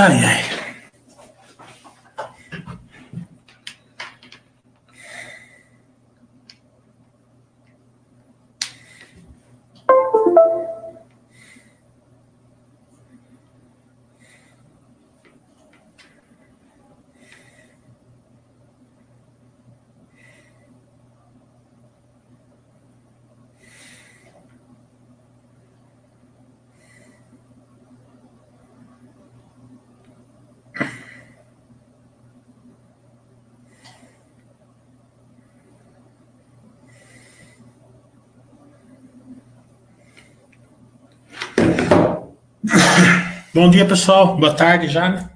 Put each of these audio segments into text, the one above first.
Ai, ai. Bom dia, pessoal. Boa tarde já, né?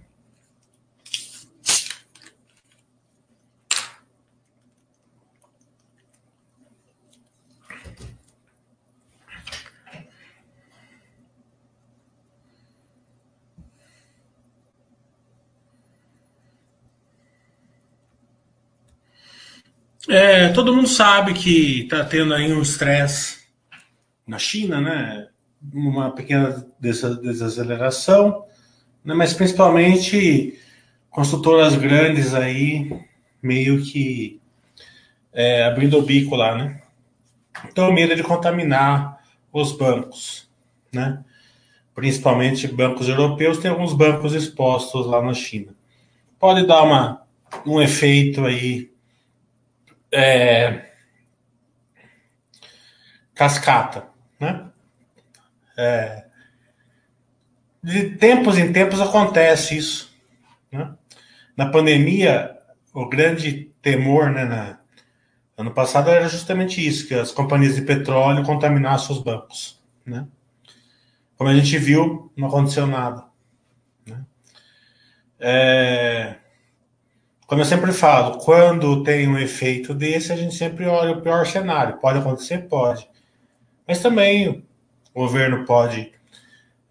É, todo mundo sabe que está tendo aí um estresse na China, né? Uma pequena desaceleração, né, mas principalmente construtoras grandes aí meio que é, abrindo o bico lá, né? Então, medo de contaminar os bancos, né? Principalmente bancos europeus, tem alguns bancos expostos lá na China. Pode dar uma, um efeito aí é, cascata, né? É, de tempos em tempos acontece isso. Né? Na pandemia, o grande temor, né, na, ano passado era justamente isso, que as companhias de petróleo contaminassem os bancos. Né? Como a gente viu, não aconteceu nada. Né? É, como eu sempre falo, quando tem um efeito desse, a gente sempre olha o pior cenário. Pode acontecer? Pode. Mas também o governo pode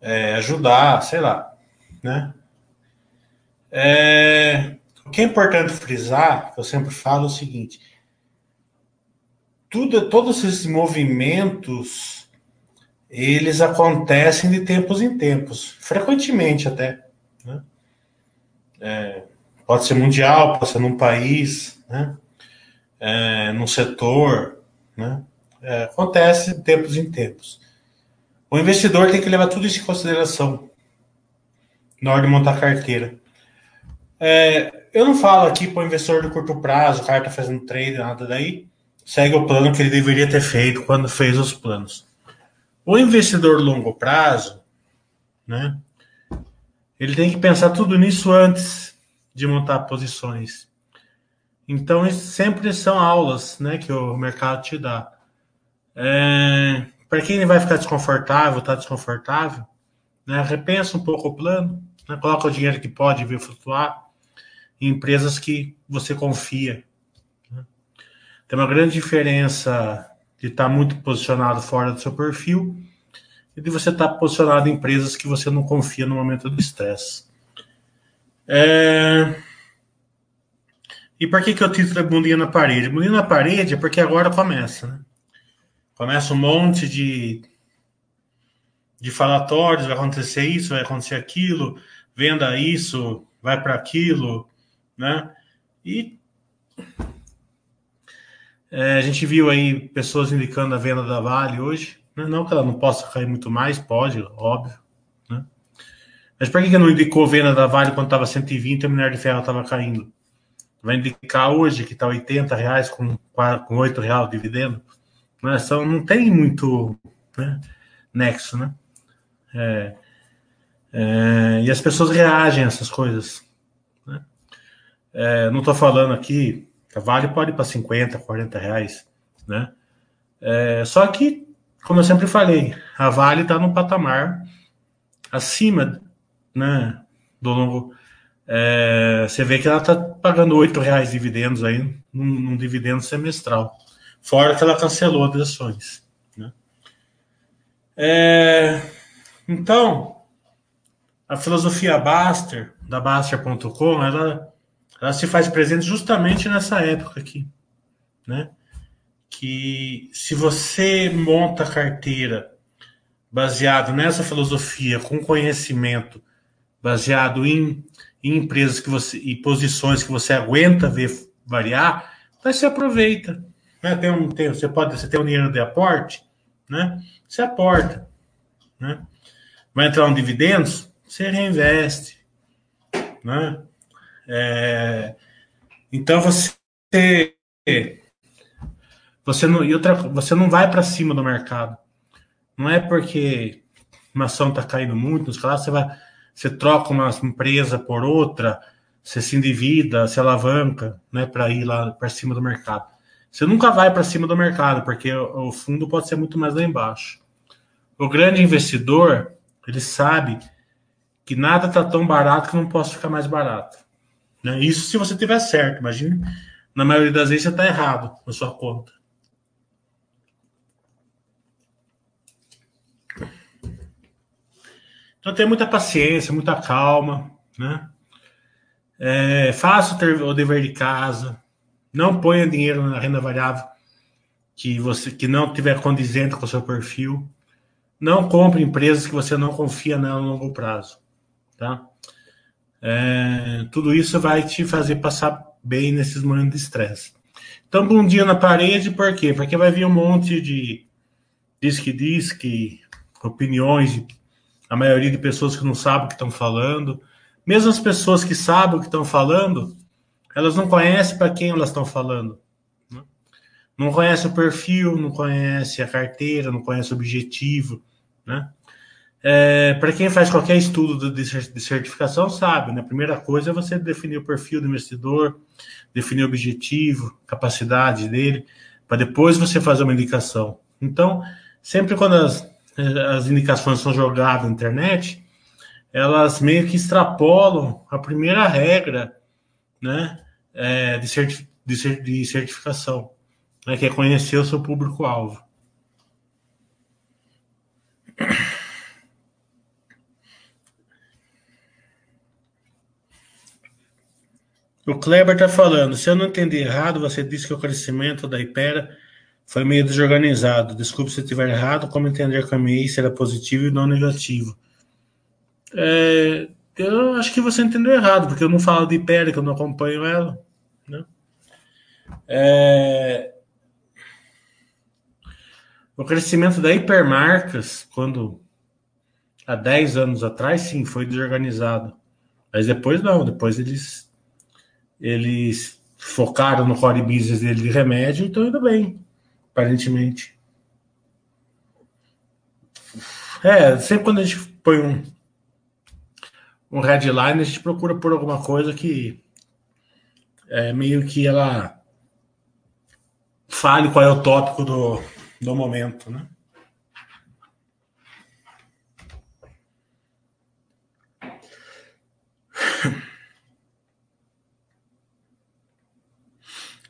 é, ajudar, sei lá, né? É, o que é importante frisar, que eu sempre falo, é o seguinte: tudo, todos esses movimentos eles acontecem de tempos em tempos, frequentemente até. Né? É, pode ser mundial, pode ser num país, né? É, num setor, né? É, acontece de tempos em tempos. O investidor tem que levar tudo isso em consideração na hora de montar carteira. É, eu não falo aqui para o investidor de curto prazo, o cara está fazendo trade, nada daí. Segue o plano que ele deveria ter feito quando fez os planos. O investidor longo prazo, né? Ele tem que pensar tudo nisso antes de montar posições. Então, sempre são aulas, né, que o mercado te dá. É, para quem vai ficar desconfortável, está desconfortável, né, repensa um pouco o plano, né, coloca o dinheiro que pode vir flutuar em empresas que você confia. Né. Tem uma grande diferença de estar tá muito posicionado fora do seu perfil e de você estar tá posicionado em empresas que você não confia no momento do estresse. É... E por que, que eu título é bundinha na parede? Bundinha na parede é porque agora começa, né? Começa um monte de, de falatórios, vai acontecer isso, vai acontecer aquilo, venda isso, vai para aquilo, né? E é, a gente viu aí pessoas indicando a venda da Vale hoje. Né? Não que ela não possa cair muito mais, pode, óbvio. Né? Mas por que, não indicou venda da Vale quando estava 120 e a minério de ferro estava caindo? Vai indicar hoje que está 80 reais com, com 8 reais de dividendo? Né? São, não tem muito né, nexo, né? É, é, e as pessoas reagem a essas coisas. Né? É, não estou falando aqui, Vale pode ir para 50, 40 reais, né? É, só que, como eu sempre falei, a Vale está num patamar acima né, do longo. É, você vê que ela está pagando 8 reais dividendos aí, num, num dividendo semestral fora que ela cancelou as ações. Né? É, então, a filosofia Baster, da Baster.com, ela, ela se faz presente justamente nessa época aqui. Né? Que se você monta a carteira baseado nessa filosofia, com conhecimento baseado em, em empresas que você e posições que você aguenta ver variar, você aproveita. Né? Tem um, tem, você pode você tem um dinheiro de aporte, né? Você aporta, né? Vai entrar um dividendos, você reinveste, né? É, então você você não e outra você não vai para cima do mercado. Não é porque uma ação está caindo muito, nos você vai você troca uma empresa por outra, você se endivida, se alavanca, né, para ir lá para cima do mercado. Você nunca vai para cima do mercado, porque o fundo pode ser muito mais lá embaixo. O grande investidor, ele sabe que nada está tão barato que não possa ficar mais barato. Né? Isso se você tiver certo. Imagine, na maioria das vezes você está errado na sua conta. Então tenha muita paciência, muita calma, né? É, faça o dever de casa, não ponha dinheiro na renda variável que você que não tiver condizente com o seu perfil. Não compre empresas que você não confia nela no longo prazo, tá? É, tudo isso vai te fazer passar bem nesses momentos de estresse. Então, bom dia na parede, por quê? Porque vai vir um monte de diz que diz que opiniões a maioria de pessoas que não sabem o que estão falando. Mesmo as pessoas que sabem o que estão falando, elas não conhecem para quem elas estão falando. Né? Não conhece o perfil, não conhece a carteira, não conhece o objetivo. Né? É, para quem faz qualquer estudo de certificação, sabe, né? A primeira coisa é você definir o perfil do investidor, definir o objetivo, capacidade dele, para depois você fazer uma indicação. Então, sempre quando as, as indicações são jogadas na internet, elas meio que extrapolam a primeira regra né, é, de, certi de, de, certificação, né, que é conhecer o seu público-alvo. O Kleber está falando, se eu não entendi errado, você disse que o crescimento da Ipera foi meio desorganizado. Desculpe se eu estiver errado. Como entender que a MEI será positivo e não negativo? É, eu acho que você entendeu errado, porque eu não falo de Ipera, que eu não acompanho ela. É, o crescimento da hipermarcas, quando há 10 anos atrás, sim, foi desorganizado. Mas depois não, depois eles eles focaram no core business dele de remédio e estão indo bem aparentemente. É, sempre quando a gente põe um, um headline, a gente procura por alguma coisa que é meio que ela fale qual é o tópico do, do momento, né?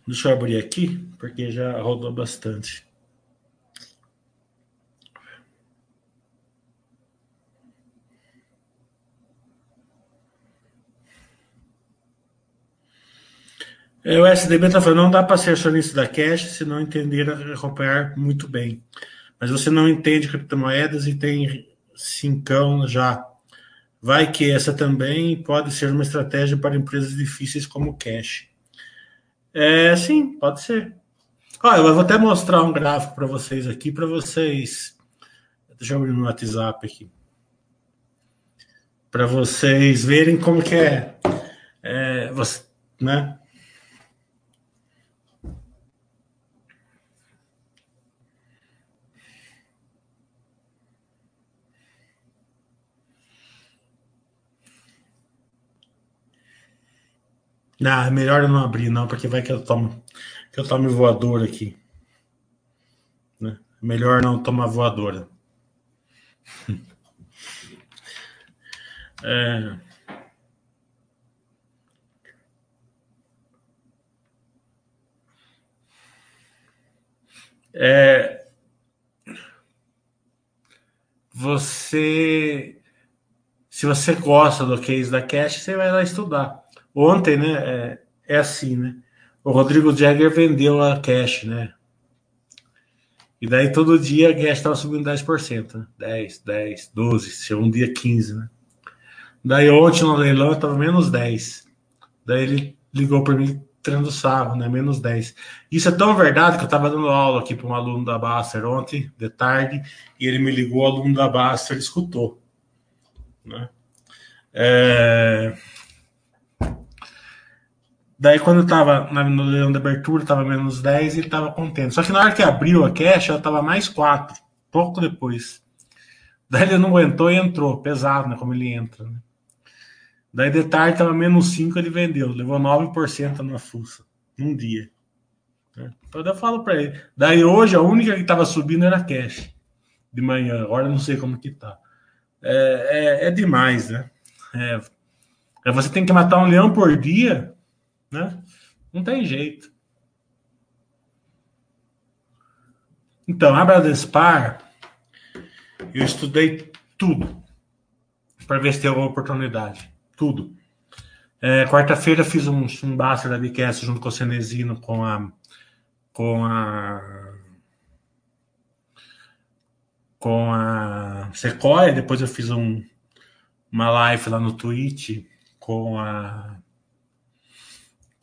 Deixa eu abrir aqui, porque já rodou bastante. O SDB está falando, não dá para ser acionista da Cash se não entender acompanhar muito bem. Mas você não entende criptomoedas e tem cincão já. Vai que essa também pode ser uma estratégia para empresas difíceis como Cash. É, sim, pode ser. Olha, eu vou até mostrar um gráfico para vocês aqui, para vocês. Deixa eu abrir no WhatsApp aqui. Para vocês verem como que é. é você, né? É melhor eu não abrir, não, porque vai que eu tomo, que eu tome voador aqui. Né? Melhor não tomar voadora. É... É... Você, se você gosta do case da Cash, você vai lá estudar. Ontem, né? É, é assim, né? O Rodrigo Jagger vendeu a cash, né? E daí todo dia a cash estava subindo 10%, né? 10, 10, 12, se um dia 15, né? Daí ontem no leilão estava menos 10. Daí ele ligou para mim tirando sarro, né? Menos 10. Isso é tão verdade que eu estava dando aula aqui para um aluno da Baster ontem, de tarde, e ele me ligou, o aluno da Baster escutou. Né? É... Daí, quando tava no leilão de abertura, tava menos 10 e ele tava contente. Só que na hora que abriu a cash, ela tava mais 4, pouco depois. Daí ele não aguentou e entrou, pesado, né? Como ele entra, né? Daí de tarde tava menos 5, ele vendeu, levou 9% na fuça, num dia. Então eu falo para ele. Daí hoje a única que tava subindo era cash, de manhã. Agora eu não sei como que tá. É, é, é demais, né? É, é, você tem que matar um leão por dia né? Não tem jeito. Então, a Bradespar, eu estudei tudo para ver se tem alguma oportunidade. Tudo. É, Quarta-feira fiz um, um Baster da Bicast junto com o Cenezino, com a. com a. com a Sequoia. Depois eu fiz um, uma live lá no Twitch com a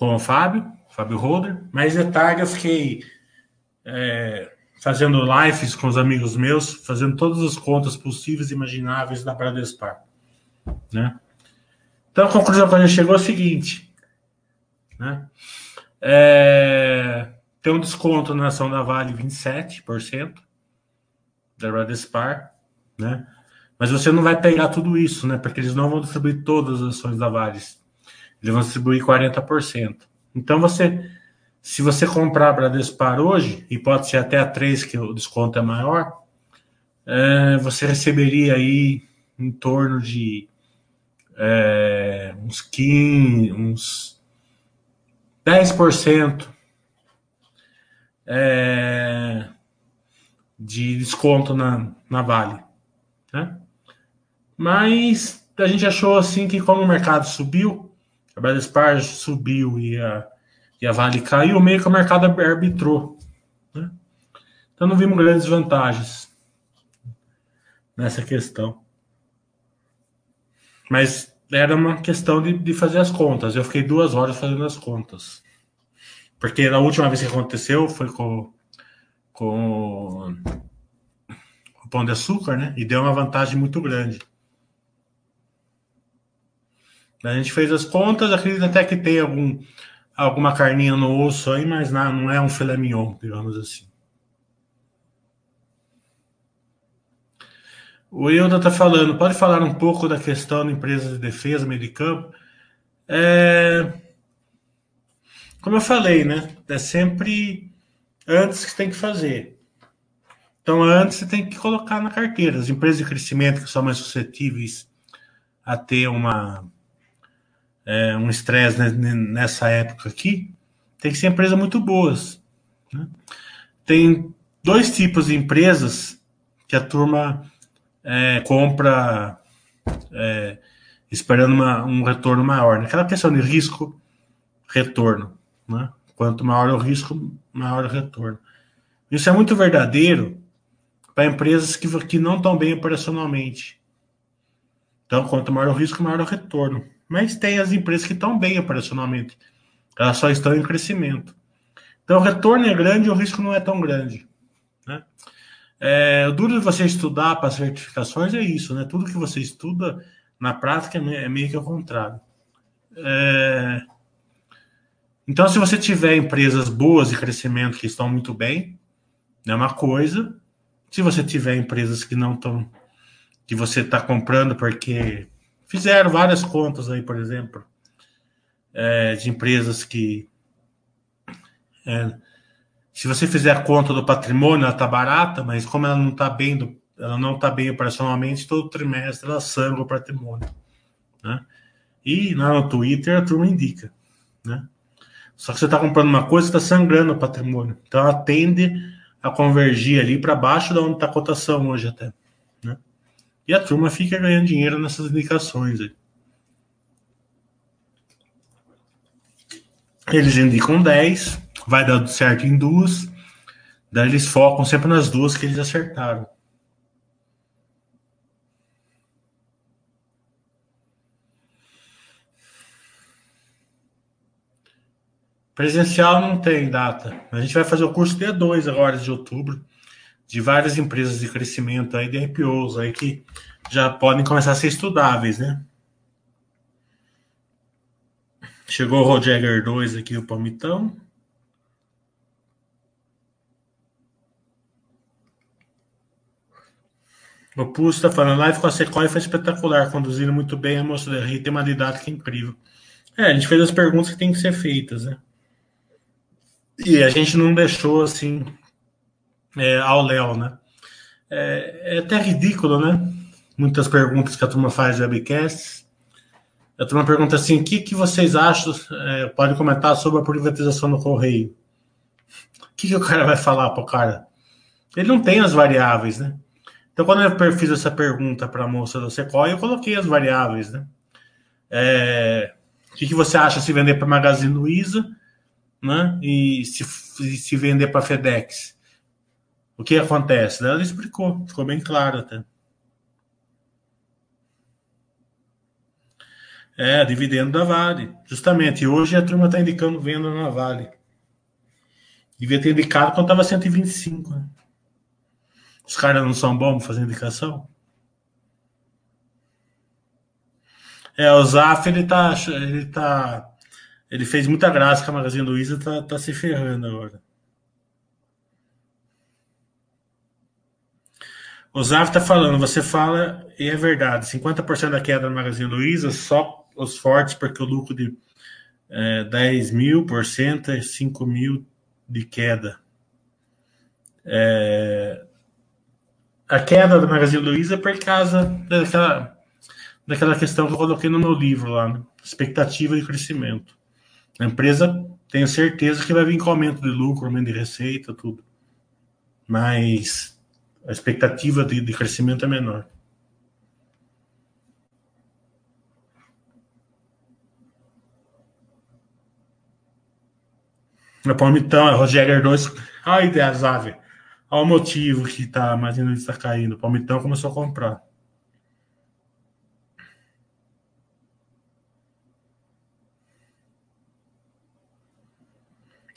com o Fábio, Fábio Holder, mas de tarde eu fiquei é, fazendo lives com os amigos meus, fazendo todas as contas possíveis e imagináveis da Bradespar. Né? Então a conclusão que a gente chegou é a seguinte: né? É, tem um desconto na ação da Vale 27% da Bradespar, né? Mas você não vai pegar tudo isso, né? Porque eles não vão distribuir todas as ações da Vale eles vão distribuir 40%. Então, você, se você comprar Bradespar hoje, e pode ser até a 3, que o desconto é maior, é, você receberia aí em torno de é, uns 15, uns 10% é, de desconto na, na Vale. Né? Mas a gente achou assim que como o mercado subiu, a Bradespar subiu e a, e a Vale caiu, meio que o mercado arbitrou. Né? Então não vimos grandes vantagens nessa questão. Mas era uma questão de, de fazer as contas. Eu fiquei duas horas fazendo as contas. Porque a última vez que aconteceu foi com, com o pão de açúcar, né? E deu uma vantagem muito grande. A gente fez as contas, acredito até que tem algum, alguma carninha no osso aí, mas não, não é um filé mignon, digamos assim. O Hilda está falando, pode falar um pouco da questão da empresa de defesa, meio de campo? É... Como eu falei, né? É sempre antes que tem que fazer. Então, antes você tem que colocar na carteira. As empresas de crescimento que são mais suscetíveis a ter uma é, um estresse nessa época aqui, tem que ser empresas muito boas. Né? Tem dois tipos de empresas que a turma é, compra é, esperando uma, um retorno maior. Né? Aquela questão de risco-retorno. Né? Quanto maior o risco, maior o retorno. Isso é muito verdadeiro para empresas que, que não estão bem operacionalmente. Então, quanto maior o risco, maior o retorno. Mas tem as empresas que estão bem operacionalmente. Elas só estão em crescimento. Então o retorno é grande e o risco não é tão grande. Né? É, o duro de você estudar para certificações é isso, né? Tudo que você estuda na prática é meio que o contrário. É... Então, se você tiver empresas boas de crescimento que estão muito bem, é uma coisa. Se você tiver empresas que não estão, que você está comprando porque Fizeram várias contas aí, por exemplo, é, de empresas que. É, se você fizer a conta do patrimônio, ela está barata, mas como ela não está bem, do, ela não está bem operacionalmente, todo trimestre ela sangra o patrimônio. Né? E lá no Twitter a turma indica. Né? Só que você está comprando uma coisa, está sangrando o patrimônio. Então ela tende a convergir ali para baixo da onde está a cotação hoje até. E a turma fica ganhando dinheiro nessas indicações. Eles indicam 10, vai dar certo em duas, daí eles focam sempre nas duas que eles acertaram. Presencial não tem data. A gente vai fazer o curso dia 2 agora de outubro de várias empresas de crescimento aí, de IPOs aí que já podem começar a ser estudáveis, né? Chegou o Roger 2 aqui, o Palmitão. O Pulso está falando, live com a Sequoia foi espetacular, conduzindo muito bem a moça da Rita, tem uma didática incrível. É, a gente fez as perguntas que tem que ser feitas, né? E a gente não deixou assim é, ao Léo, né? É, é, até ridículo, né? Muitas perguntas que a turma faz de webcasts. A turma pergunta assim: o que, que vocês acham? É, pode comentar sobre a privatização do Correio. O que, que o cara vai falar para o cara? Ele não tem as variáveis, né? Então, quando eu fiz essa pergunta para a moça do Sequoia, eu coloquei as variáveis, né? É, o que, que você acha se vender para Magazine Luiza, né? E se, se vender para FedEx? O que acontece? Ela explicou, ficou bem claro até. É, dividendo da Vale. Justamente. Hoje a turma está indicando venda na Vale. Devia ter indicado quando estava 125. Né? Os caras não são bons fazer indicação? É, o Zaf, ele tá. Ele tá. Ele fez muita graça com a Magazine Luiza, tá, tá se ferrando agora. O Zaf tá falando, você fala, e é verdade, 50% da queda da Magazine Luiza, só os fortes, porque o lucro de é, 10 mil por cento é 5 mil de queda. É, a queda da Magazine Luiza é por causa daquela daquela questão que eu coloquei no meu livro lá, né? expectativa de crescimento. A empresa tenho certeza que vai vir com aumento de lucro, aumento de receita, tudo. Mas a expectativa de, de crescimento é menor. A Palmitão, a Rogério 2. Ai, Deazave. Olha o motivo que tá, mas ainda está caindo. O Palmitão começou a comprar.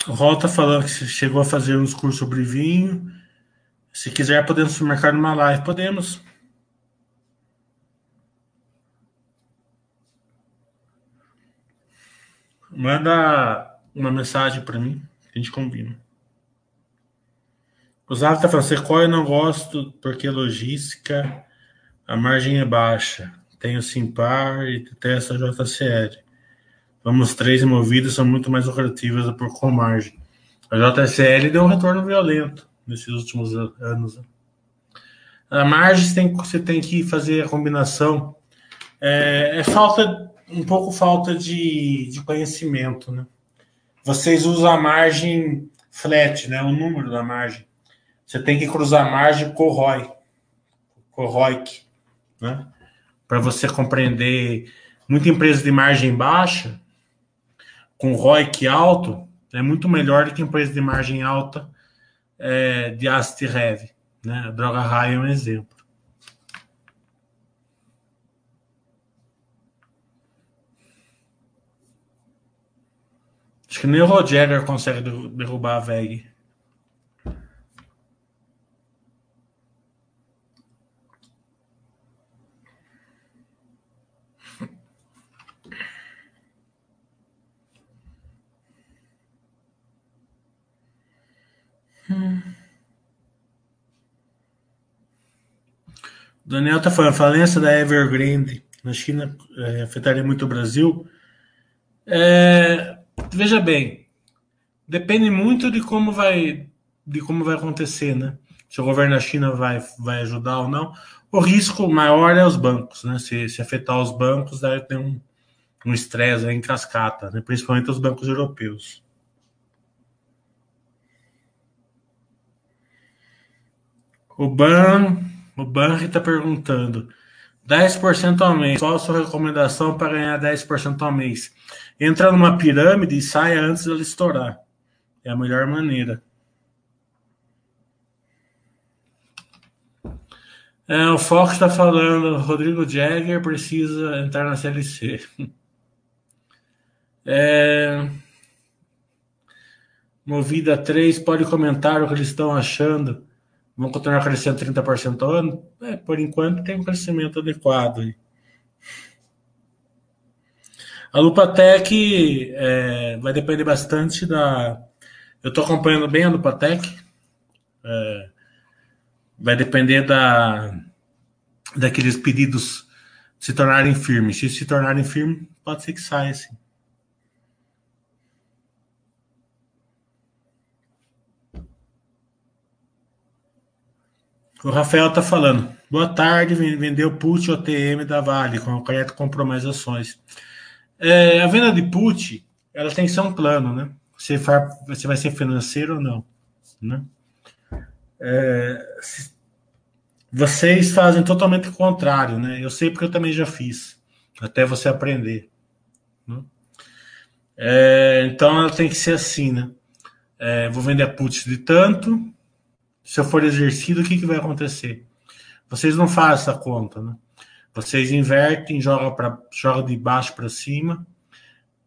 O Rol tá falando que chegou a fazer uns cursos sobre vinho. Se quiser, podemos marcar numa live. Podemos. Manda uma mensagem para mim. A gente combina. O Zav tá falando, Sequoia não gosto porque logística, a margem é baixa. Tenho Simpar e testa JCL. Vamos três removidas são muito mais lucrativas por com margem. A JSL deu um retorno violento nesses últimos anos. A margem tem, você tem que fazer a combinação. É, é, falta um pouco falta de, de conhecimento, né? Vocês usam a margem flat, né? O número da margem. Você tem que cruzar a margem com o ROI, com o ROIC, né? Para você compreender. Muita empresa de margem baixa com ROIC alto é muito melhor do que empresa de margem alta é, de asset heavy. Né? A droga raia é um exemplo. Acho que nem o Roger consegue derrubar a VEG. Daniel está falando, falência da Evergrande na China é, afetaria muito o Brasil. É, veja bem, depende muito de como vai de como vai acontecer, né? Se o governo da China vai, vai ajudar ou não. O risco maior é os bancos, né? Se, se afetar os bancos, daí tem um, um estresse em cascata, né? principalmente os bancos europeus. O BAN o Banri está perguntando: 10% ao mês, qual a sua recomendação para ganhar 10% ao mês? Entra numa pirâmide e saia antes dela estourar. É a melhor maneira. É, o Fox está falando, Rodrigo Jagger precisa entrar na CLC. É... Movida 3, pode comentar o que eles estão achando. Vão continuar crescendo 30% ao ano? É, por enquanto tem um crescimento adequado. Aí. A Lupatec é, vai depender bastante da. Eu estou acompanhando bem a Lupatec. É, vai depender da, daqueles pedidos se tornarem firmes. Se se tornarem firmes, pode ser que saia, sim. O Rafael está falando. Boa tarde, vendeu put OTM da Vale, com o crédito comprou mais ações. É, a venda de put, ela tem que ser um plano, né? Você, vai, ser financeiro ou não, né? É, vocês fazem totalmente o contrário, né? Eu sei porque eu também já fiz, até você aprender. Né? É, então ela tem que ser assim, né? É, vou vender a put de tanto, se eu for exercido, o que, que vai acontecer? Vocês não fazem essa conta, né? Vocês invertem, jogam, pra, jogam de baixo para cima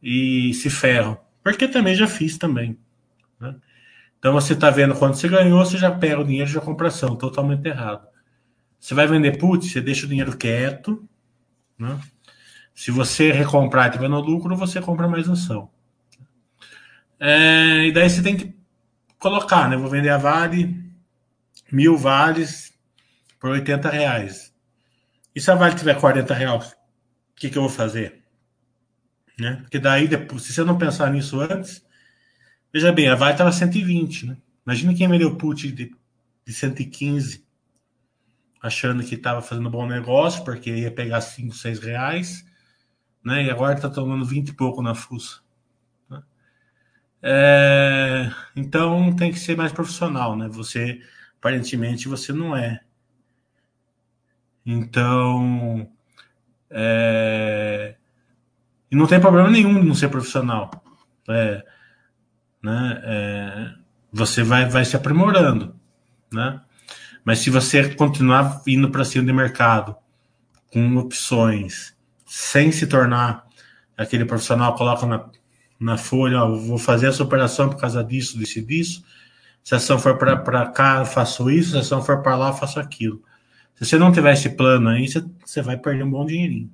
e se ferram. Porque também já fiz também. Né? Então você está vendo quando você ganhou, você já pega o dinheiro e já compra ação. Totalmente errado. Você vai vender put, você deixa o dinheiro quieto. Né? Se você recomprar e tiver no lucro, você compra mais ação. É, e daí você tem que colocar, né? Vou vender a Vale, mil vales por 80 reais. E se a Vale tiver 40 reais, o que, que eu vou fazer? Né? Porque daí, depois, se você não pensar nisso antes, veja bem, a Vale estava 120, né? Imagina quem vendeu put de, de 115, achando que estava fazendo bom negócio, porque ia pegar 5, 6 reais, né? E agora está tomando 20 e pouco na fuça. Né? É, então tem que ser mais profissional, né? Você aparentemente você não é. Então, é... e não tem problema nenhum de não ser profissional. É, né? É... você vai, vai se aprimorando, né? Mas se você continuar indo para cima do mercado com opções, sem se tornar aquele profissional, coloca na, na folha, ó, vou fazer essa operação por causa disso, disso e disso, se a ação for para cá, faço isso. Se a ação for para lá, faço aquilo. Se você não tiver esse plano aí, você, você vai perder um bom dinheirinho.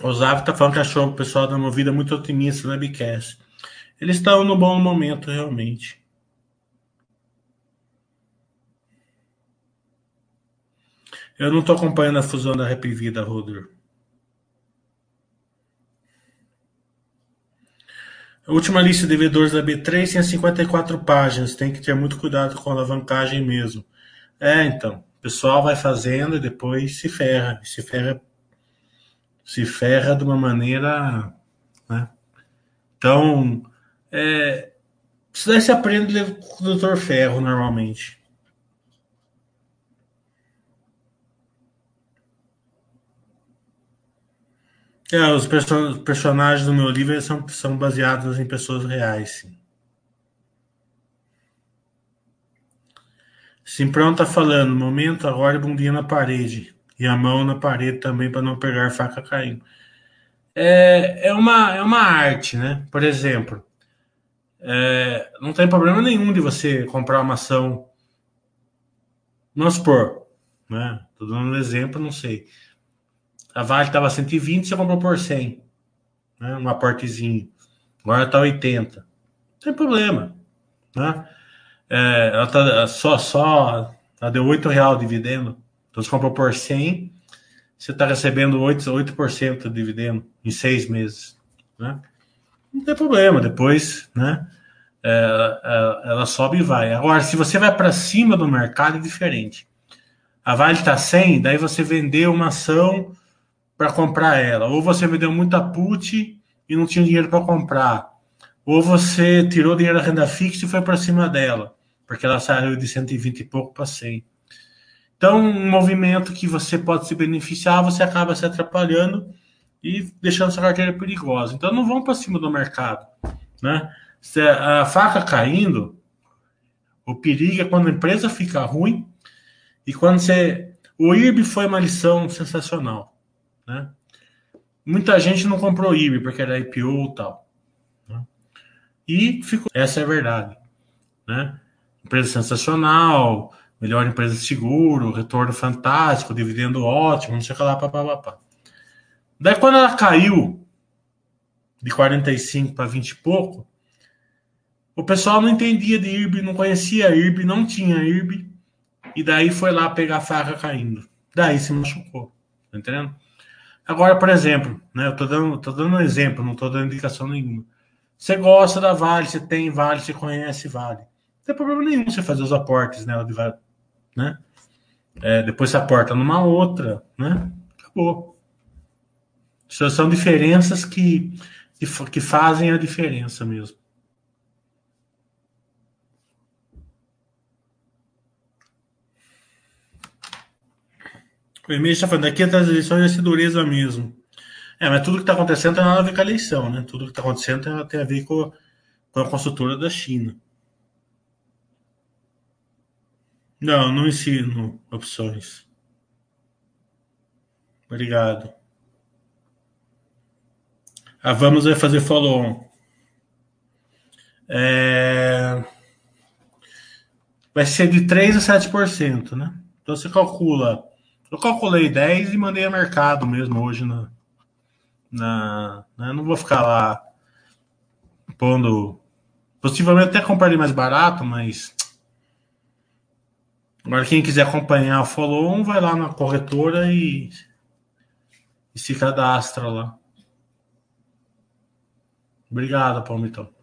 O Zav tá falando que achou o pessoal da Movida muito otimista na Bicast. Eles estão no bom momento, realmente. Eu não estou acompanhando a fusão da Rap Vida, Rodor. A última lista de devedores da B3 tem 54 páginas. Tem que ter muito cuidado com a alavancagem mesmo. É, então. O pessoal vai fazendo e depois se ferra. Se ferra se ferra de uma maneira. Né? Então, é, isso daí se aprende com o Dr. Ferro normalmente. É, os person personagens do meu livro são, são baseados em pessoas reais, sim. Simprão tá falando, momento agora bundinha na parede e a mão na parede também para não pegar faca caindo. É, é, uma, é uma arte, né? Por exemplo, é, não tem problema nenhum de você comprar uma ação. Vamos supor, né? Tô dando um exemplo, não sei. A Vale estava 120, você comprou por 100, né? Um aportezinho. Agora está 80. Não tem problema, né? É, ela tá só, só, ela deu 8 real de dividendo. Então, você comprou por 100, você está recebendo 8%, 8 de dividendo em seis meses. Né? Não tem problema, depois né, ela, é, é, ela sobe e vai. Agora, se você vai para cima do mercado, é diferente. A Vale está 100, daí você vendeu uma ação para comprar ela. Ou você vendeu muita put e não tinha dinheiro para comprar. Ou você tirou dinheiro da renda fixa e foi para cima dela. porque ela saiu de 120 e pouco para 100. Então, um movimento que você pode se beneficiar, você acaba se atrapalhando e deixando sua carteira perigosa. Então, não vão para cima do mercado. Né? Se a faca caindo, o perigo é quando a empresa fica ruim e quando você. O IRB foi uma lição sensacional. Né? Muita gente não comprou IRB porque era IPO e tal. Né? E ficou. Essa é a verdade. Né? Empresa sensacional, melhor empresa de seguro, retorno fantástico, dividendo ótimo, não sei o que lá, papapá. Daí quando ela caiu de 45 para 20 e pouco, o pessoal não entendia de IRB, não conhecia IRB, não tinha IRB, e daí foi lá pegar a faca caindo. Daí se machucou, tá entendendo? Agora, por exemplo, né, eu tô dando, tô dando um exemplo, não tô dando indicação nenhuma. Você gosta da Vale, você tem Vale, você conhece Vale. Não tem problema nenhum você fazer os aportes nela de Vale, né? É, depois você aporta numa outra, né? Acabou. São diferenças que, que, que fazem a diferença mesmo. O e-mail está falando, daqui até as eleições vai ser dureza mesmo. É, mas tudo que está acontecendo tem nada a ver com a eleição, né? Tudo que está acontecendo tem, a ver com, com a consultora da China. Não, não ensino opções. Obrigado. Ah, vamos fazer follow-on. É... Vai ser de 3 a 7%, né? Então você calcula. Eu calculei 10 e mandei a mercado mesmo hoje na. na né? Não vou ficar lá pondo. Possivelmente até comprarei mais barato, mas. Agora, quem quiser acompanhar o follow-on, vai lá na corretora e, e se cadastra lá. Obrigado, Palmitão.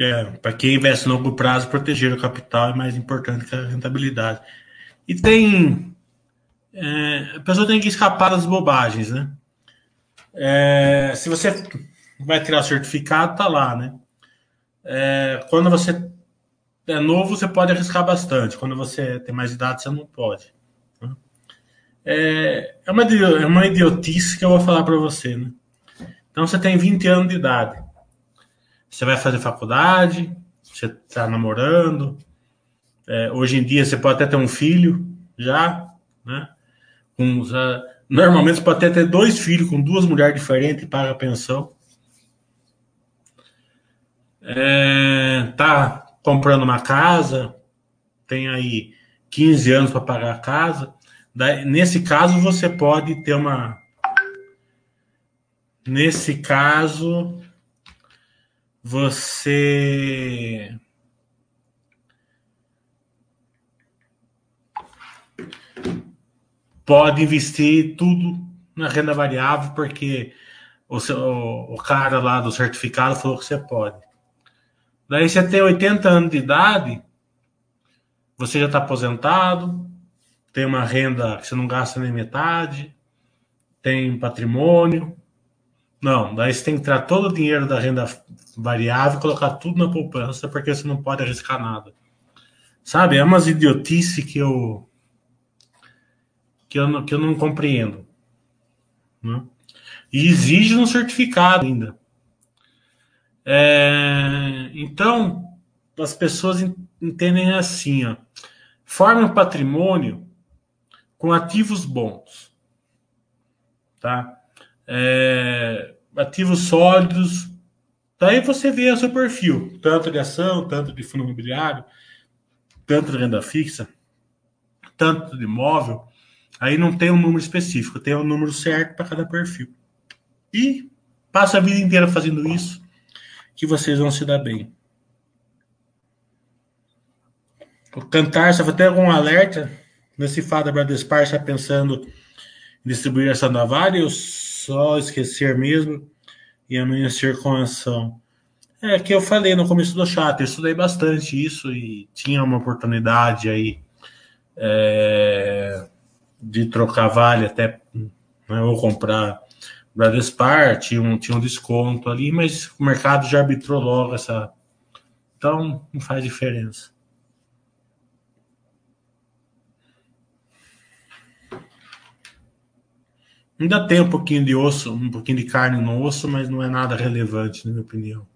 É, para quem investe no longo prazo, proteger o capital é mais importante que a rentabilidade. E tem. É, a pessoa tem que escapar das bobagens, né? É, se você vai tirar o certificado, tá lá, né? É, quando você é novo, você pode arriscar bastante. Quando você tem mais idade, você não pode. Né? É, é, uma, é uma idiotice que eu vou falar para você, né? Então você tem 20 anos de idade. Você vai fazer faculdade, você está namorando. É, hoje em dia você pode até ter um filho já, né? Com, uh, normalmente você pode até ter dois filhos com duas mulheres diferentes e paga a pensão. É, tá comprando uma casa, tem aí 15 anos para pagar a casa. Daí, nesse caso, você pode ter uma. Nesse caso, você pode investir tudo na renda variável, porque o, seu, o cara lá do certificado falou que você pode. Daí você tem 80 anos de idade, você já está aposentado, tem uma renda que você não gasta nem metade, tem patrimônio, não, daí você tem que tirar todo o dinheiro da renda variável colocar tudo na poupança, porque você não pode arriscar nada. Sabe? É umas idiotice que eu que eu, não, que eu não compreendo. Né? E exige um certificado ainda. É, então, as pessoas entendem assim, ó, forma um patrimônio com ativos bons. Tá? É, ativos sólidos. Daí você vê o seu perfil, tanto de ação, tanto de fundo imobiliário, tanto de renda fixa, tanto de imóvel. Aí não tem um número específico, tem um número certo para cada perfil. E passa a vida inteira fazendo isso, que vocês vão se dar bem. O Cantar, se ter algum alerta nesse fato da Bradespar está pensando em distribuir essa navalha ou só esquecer mesmo e amanhecer com ação? É que eu falei no começo do chat, eu estudei bastante isso e tinha uma oportunidade aí é, de trocar vale até né, ou comprar Bradespar, tinha um, tinha um desconto ali, mas o mercado já arbitrou logo essa. Então não faz diferença. Ainda tem um pouquinho de osso, um pouquinho de carne no osso, mas não é nada relevante, na minha opinião.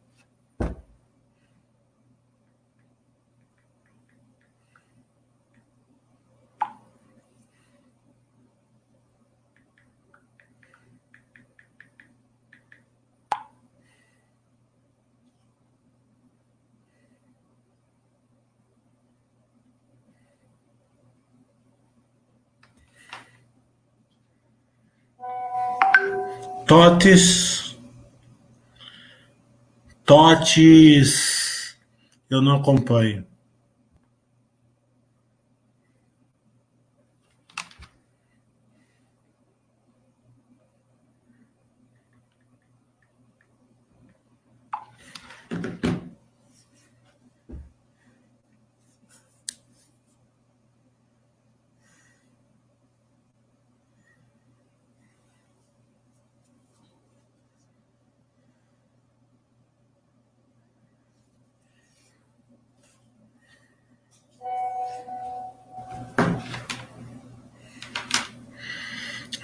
Totes. Totes. Eu não acompanho.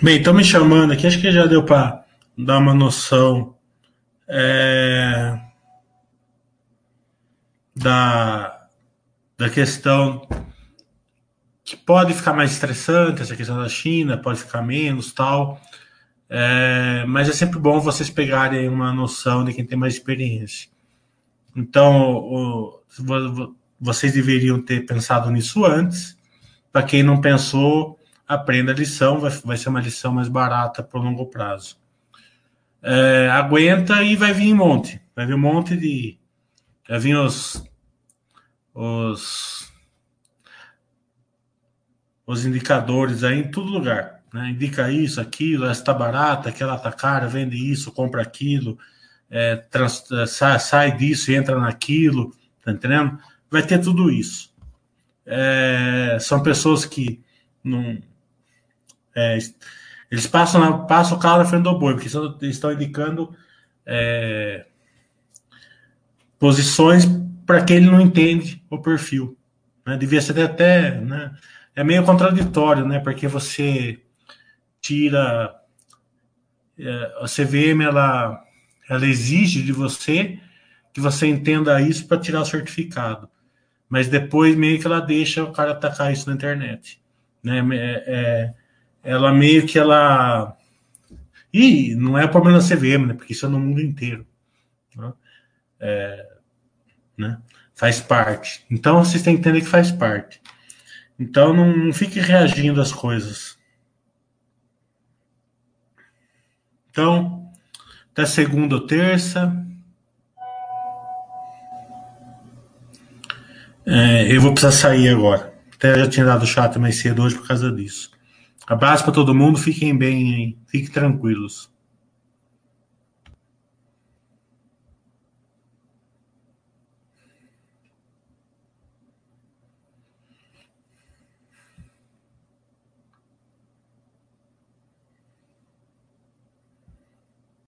Bem, estão me chamando aqui, acho que já deu para dar uma noção é, da, da questão que pode ficar mais estressante, essa questão da China, pode ficar menos tal. É, mas é sempre bom vocês pegarem uma noção de quem tem mais experiência. Então, o, vocês deveriam ter pensado nisso antes. Para quem não pensou, aprenda a lição, vai, vai ser uma lição mais barata para o longo prazo. É, aguenta e vai vir um monte. Vai vir um monte de. Vai vir os. Os, os indicadores aí em todo lugar. Né? Indica isso, aquilo, essa está barata, aquela está cara, vende isso, compra aquilo, é, trans, sai, sai, disso e entra naquilo, tá entendendo? Vai ter tudo isso. É, são pessoas que não, é, eles passam, passam o carro na frente do boi, porque estão, estão indicando é, posições para quem ele não entende o perfil. Né? Devia ser até. Né? É meio contraditório, né? Porque você tira. É, a CVM ela, ela exige de você que você entenda isso para tirar o certificado. Mas depois meio que ela deixa o cara atacar isso na internet. Né? É, é ela meio que ela. E não é problema da CVM, né? Porque isso é no mundo inteiro. Né? É, né? Faz parte. Então vocês têm que entender que faz parte. Então não, não fique reagindo às coisas. Então, até segunda ou terça. É, eu vou precisar sair agora. Até já tinha dado chato mais cedo hoje por causa disso. Abraço para todo mundo, fiquem bem aí, fiquem tranquilos.